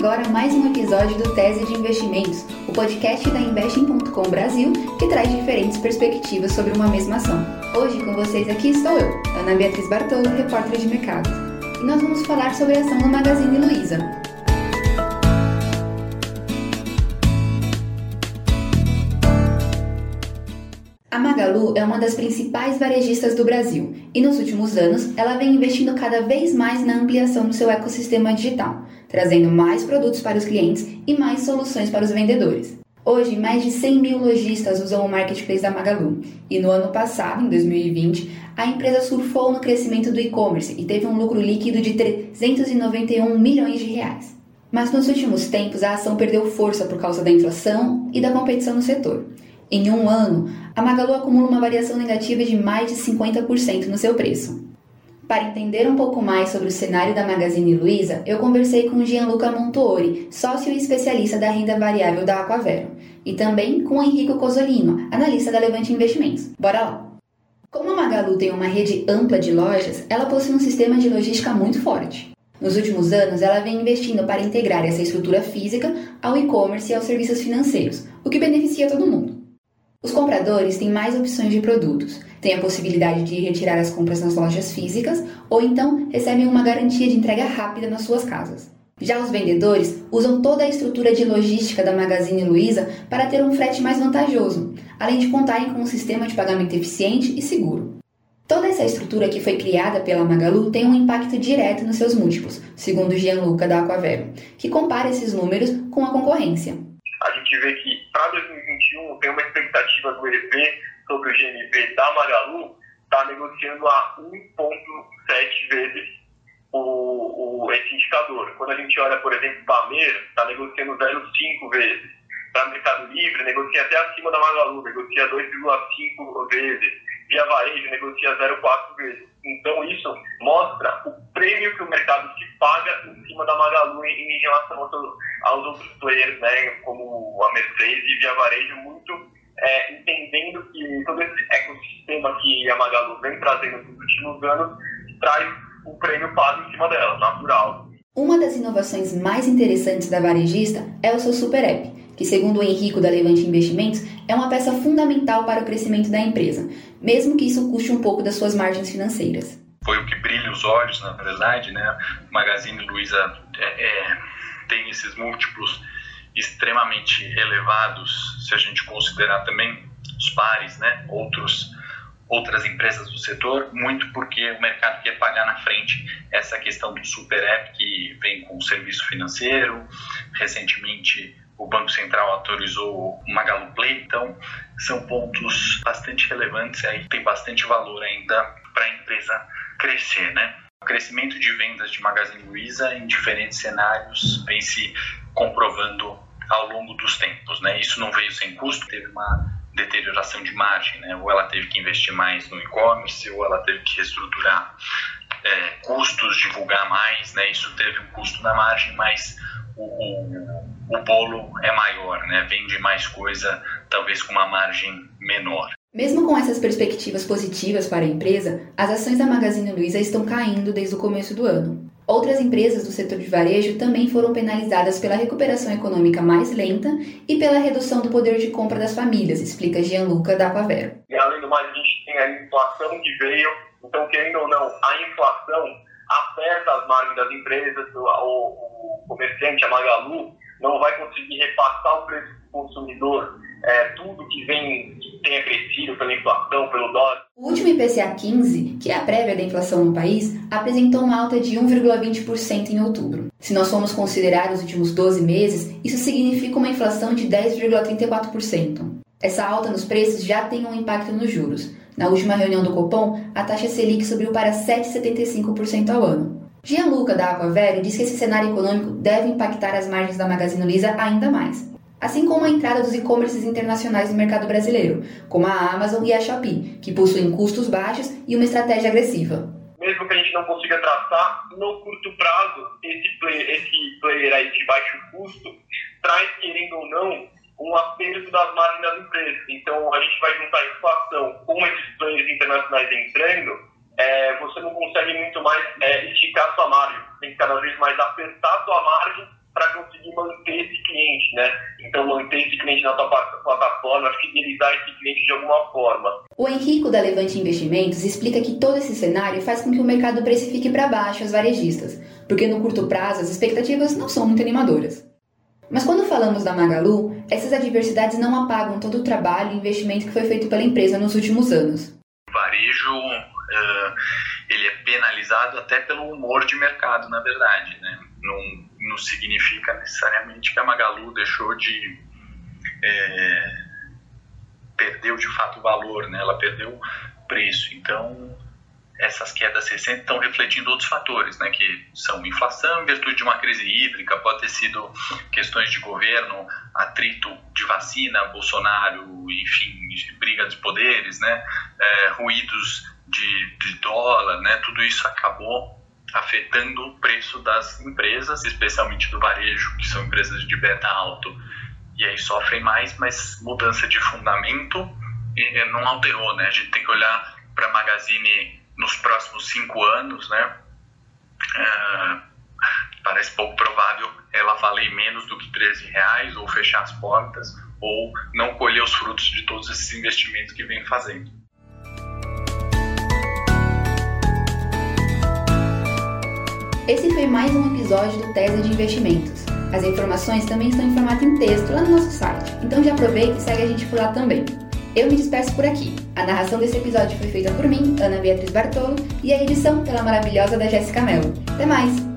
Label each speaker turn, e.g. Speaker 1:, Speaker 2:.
Speaker 1: agora mais um episódio do Tese de Investimentos, o podcast da Investing.com Brasil, que traz diferentes perspectivas sobre uma mesma ação. Hoje com vocês aqui estou eu, Ana Beatriz Bartolo, repórter de mercado. E nós vamos falar sobre a ação do Magazine Luiza. Magalu é uma das principais varejistas do Brasil e nos últimos anos ela vem investindo cada vez mais na ampliação do seu ecossistema digital, trazendo mais produtos para os clientes e mais soluções para os vendedores. Hoje, mais de 100 mil lojistas usam o marketplace da Magalu e no ano passado, em 2020, a empresa surfou no crescimento do e-commerce e teve um lucro líquido de 391 milhões de reais. Mas nos últimos tempos a ação perdeu força por causa da inflação e da competição no setor. Em um ano, a Magalu acumula uma variação negativa de mais de 50% no seu preço. Para entender um pouco mais sobre o cenário da Magazine Luiza, eu conversei com Gianluca Montuori, sócio e especialista da renda variável da Aquavero, e também com Henrico Cosolino, analista da Levante Investimentos. Bora lá! Como a Magalu tem uma rede ampla de lojas, ela possui um sistema de logística muito forte. Nos últimos anos, ela vem investindo para integrar essa estrutura física ao e-commerce e aos serviços financeiros, o que beneficia todo mundo. Os compradores têm mais opções de produtos, têm a possibilidade de retirar as compras nas lojas físicas ou então recebem uma garantia de entrega rápida nas suas casas. Já os vendedores usam toda a estrutura de logística da Magazine Luiza para ter um frete mais vantajoso, além de contarem com um sistema de pagamento eficiente e seguro. Toda essa estrutura que foi criada pela Magalu tem um impacto direto nos seus múltiplos, segundo Gianluca da Aquavero, que compara esses números com a concorrência.
Speaker 2: A gente vê que para 2021 tem uma expectativa do EP sobre o GMV da Magalu, está negociando a 1,7 vezes o, o, esse indicador. Quando a gente olha, por exemplo, para a Mer, está negociando 0,5 vezes. Para Mercado Livre, negocia até acima da Magalu, negocia 2,5 vezes. Via Varejo, negocia 0,4 vezes. Então, isso mostra o prêmio que o mercado se paga em cima da Magalu em, relação aos, outros players, né, como a Mercedes e Via Varejo, muito é, entendendo que todo esse ecossistema que a Magalu vem trazendo nos últimos anos traz o prêmio pago em cima dela, natural.
Speaker 1: Uma das inovações mais interessantes da varejista é o seu Super App, que, segundo o Henrico da Levante Investimentos, é uma peça fundamental para o crescimento da empresa, mesmo que isso custe um pouco das suas margens financeiras.
Speaker 3: Foi o que brilha os olhos, na verdade, né? O Magazine Luiza é, é, tem esses múltiplos extremamente elevados, se a gente considerar também os pares, né? Outros outras empresas do setor, muito porque o mercado quer pagar na frente essa questão do super app que vem com o serviço financeiro. Recentemente, o Banco Central autorizou o Magalu Play, então são pontos bastante relevantes aí, tem bastante valor ainda para a empresa crescer, né? O crescimento de vendas de Magazine Luiza em diferentes cenários vem se comprovando ao longo dos tempos, né? Isso não veio sem custo, teve uma deterioração de margem, né? Ou ela teve que investir mais no e-commerce, ou ela teve que reestruturar é, custos, divulgar mais, né? Isso teve um custo na margem, mas o, o, o bolo é maior, né? Vende mais coisa, talvez com uma margem menor.
Speaker 1: Mesmo com essas perspectivas positivas para a empresa, as ações da Magazine Luiza estão caindo desde o começo do ano. Outras empresas do setor de varejo também foram penalizadas pela recuperação econômica mais lenta e pela redução do poder de compra das famílias, explica Gianluca da Aquavero.
Speaker 2: E além do mais, a gente tem a inflação que veio, então, querendo ou não, a inflação aperta as margens das empresas, o, o comerciante, a Magalu, não vai conseguir repassar o preço do consumidor é, tudo que vem, que tenha pela inflação, pelo dólar.
Speaker 1: O último IPCA 15, que é a prévia da inflação no país, apresentou uma alta de 1,20% em outubro. Se nós formos considerar os últimos 12 meses, isso significa uma inflação de 10,34%. Essa alta nos preços já tem um impacto nos juros. Na última reunião do Copom, a taxa Selic subiu para 7,75% ao ano. Gianluca da Aquavero diz que esse cenário econômico deve impactar as margens da Magazine Luiza ainda mais assim como a entrada dos e-commerces internacionais no mercado brasileiro, como a Amazon e a Shopee, que possuem custos baixos e uma estratégia agressiva.
Speaker 2: Mesmo que a gente não consiga traçar, no curto prazo, esse player, esse player aí de baixo custo traz, querendo ou não, um aperto das margens das empresas. Então, a gente vai juntar a inflação com esses players internacionais entrando, é, você não consegue muito mais é, esticar sua margem. Tem que cada vez mais apertar sua margem para conseguir manter esse cliente, né? Então, manter esse cliente na tua plataforma, fidelizar esse cliente de alguma forma.
Speaker 1: O Henrico da Levante Investimentos explica que todo esse cenário faz com que o mercado precifique para baixo as varejistas, porque no curto prazo as expectativas não são muito animadoras. Mas quando falamos da Magalu, essas adversidades não apagam todo o trabalho e investimento que foi feito pela empresa nos últimos anos.
Speaker 3: Varejo ele é penalizado até pelo humor de mercado, na verdade. Né? Não, não significa necessariamente que a Magalu deixou de. É, perdeu de fato o valor, né? ela perdeu preço. Então, essas quedas recentes estão refletindo outros fatores, né, que são inflação em virtude de uma crise hídrica, pode ter sido questões de governo, atrito de vacina, Bolsonaro, enfim, briga dos poderes, né, é, ruídos de, de dólar, né, tudo isso acabou afetando o preço das empresas, especialmente do varejo, que são empresas de beta alto, e aí sofrem mais, mas mudança de fundamento não alterou, né? A gente tem que olhar para a Magazine nos próximos cinco anos, né? É, parece pouco provável ela valer menos do que 13 reais ou fechar as portas ou não colher os frutos de todos esses investimentos que vem fazendo.
Speaker 1: Esse foi mais um episódio do Tese de Investimentos. As informações também estão em formato em texto lá no nosso site, então já aproveita e segue a gente por lá também. Eu me despeço por aqui. A narração desse episódio foi feita por mim, Ana Beatriz Bartolo, e a edição pela maravilhosa da Jéssica Mello. Até mais!